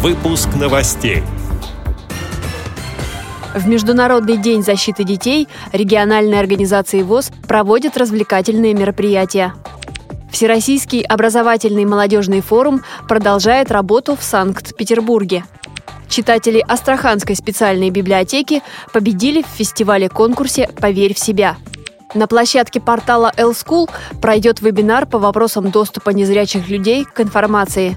Выпуск новостей. В Международный день защиты детей региональные организации ВОЗ проводят развлекательные мероприятия. Всероссийский образовательный молодежный форум продолжает работу в Санкт-Петербурге. Читатели Астраханской специальной библиотеки победили в фестивале-конкурсе «Поверь в себя». На площадке портала L-School пройдет вебинар по вопросам доступа незрячих людей к информации.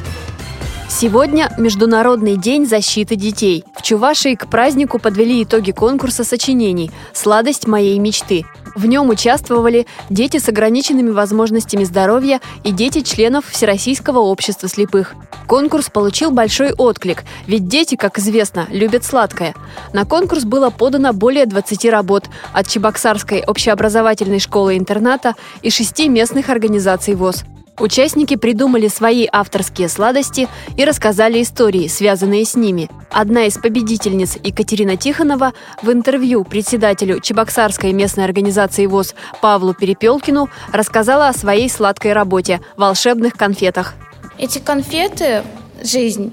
Сегодня Международный день защиты детей. В Чувашии к празднику подвели итоги конкурса сочинений «Сладость моей мечты». В нем участвовали дети с ограниченными возможностями здоровья и дети членов Всероссийского общества слепых. Конкурс получил большой отклик, ведь дети, как известно, любят сладкое. На конкурс было подано более 20 работ от Чебоксарской общеобразовательной школы-интерната и шести местных организаций ВОЗ. Участники придумали свои авторские сладости и рассказали истории, связанные с ними. Одна из победительниц, Екатерина Тихонова, в интервью председателю Чебоксарской местной организации ВОЗ Павлу Перепелкину рассказала о своей сладкой работе – волшебных конфетах. Эти конфеты «Жизнь»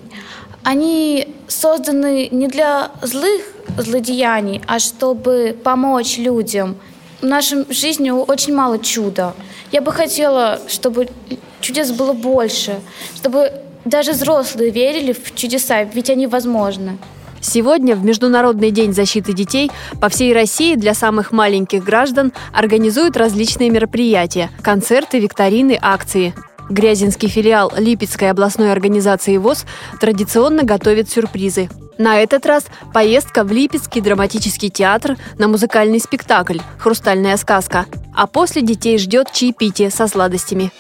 они созданы не для злых злодеяний, а чтобы помочь людям. В нашей жизни очень мало чуда. Я бы хотела, чтобы чудес было больше, чтобы даже взрослые верили в чудеса, ведь они возможны. Сегодня, в Международный день защиты детей, по всей России для самых маленьких граждан организуют различные мероприятия – концерты, викторины, акции. Грязинский филиал Липецкой областной организации ВОЗ традиционно готовит сюрпризы. На этот раз поездка в Липецкий драматический театр на музыкальный спектакль «Хрустальная сказка», а после детей ждет чаепитие со сладостями.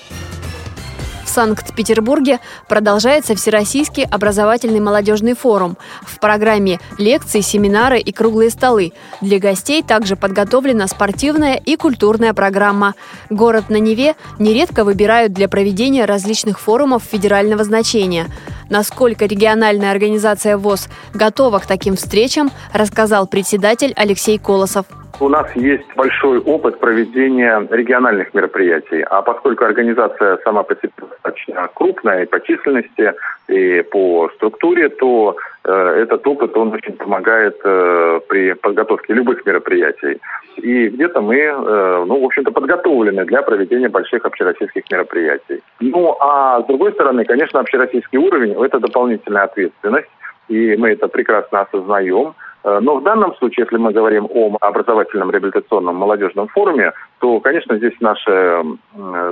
В Санкт-Петербурге продолжается Всероссийский образовательный молодежный форум. В программе лекции, семинары и круглые столы. Для гостей также подготовлена спортивная и культурная программа. Город на Неве нередко выбирают для проведения различных форумов федерального значения. Насколько региональная организация ВОЗ готова к таким встречам, рассказал председатель Алексей Колосов. У нас есть большой опыт проведения региональных мероприятий, а поскольку организация сама по себе достаточно крупная и по численности, и по структуре, то э, этот опыт, он очень помогает э, при подготовке любых мероприятий. И где-то мы, э, ну, в общем-то, подготовлены для проведения больших общероссийских мероприятий. Ну, а с другой стороны, конечно, общероссийский уровень – это дополнительная ответственность, и мы это прекрасно осознаем – но в данном случае, если мы говорим о образовательном реабилитационном молодежном форуме, то, конечно, здесь наши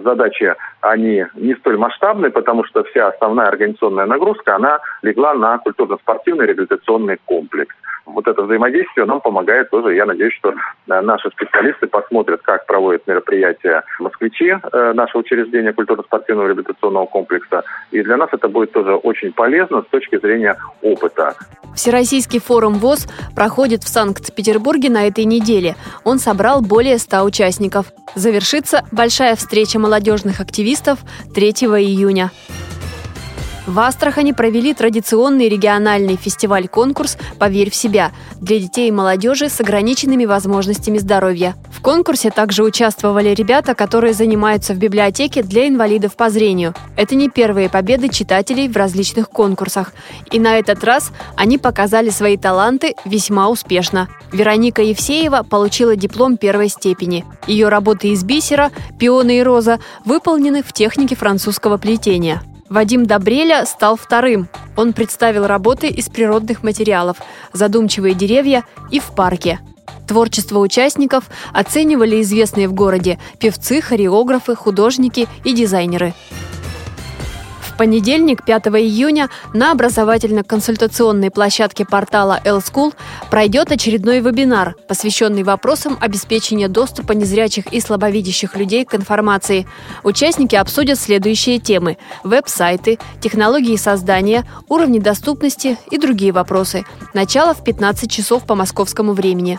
задачи, они не столь масштабны, потому что вся основная организационная нагрузка, она легла на культурно-спортивный реабилитационный комплекс вот это взаимодействие нам помогает тоже. Я надеюсь, что э, наши специалисты посмотрят, как проводят мероприятия москвичи э, нашего учреждения культурно-спортивного реабилитационного комплекса. И для нас это будет тоже очень полезно с точки зрения опыта. Всероссийский форум ВОЗ проходит в Санкт-Петербурге на этой неделе. Он собрал более 100 участников. Завершится большая встреча молодежных активистов 3 июня. В Астрахани провели традиционный региональный фестиваль-конкурс «Поверь в себя» для детей и молодежи с ограниченными возможностями здоровья. В конкурсе также участвовали ребята, которые занимаются в библиотеке для инвалидов по зрению. Это не первые победы читателей в различных конкурсах. И на этот раз они показали свои таланты весьма успешно. Вероника Евсеева получила диплом первой степени. Ее работы из бисера «Пионы и роза» выполнены в технике французского плетения. Вадим Добреля стал вторым. Он представил работы из природных материалов «Задумчивые деревья» и «В парке». Творчество участников оценивали известные в городе певцы, хореографы, художники и дизайнеры понедельник, 5 июня, на образовательно-консультационной площадке портала L-School пройдет очередной вебинар, посвященный вопросам обеспечения доступа незрячих и слабовидящих людей к информации. Участники обсудят следующие темы – веб-сайты, технологии создания, уровни доступности и другие вопросы. Начало в 15 часов по московскому времени.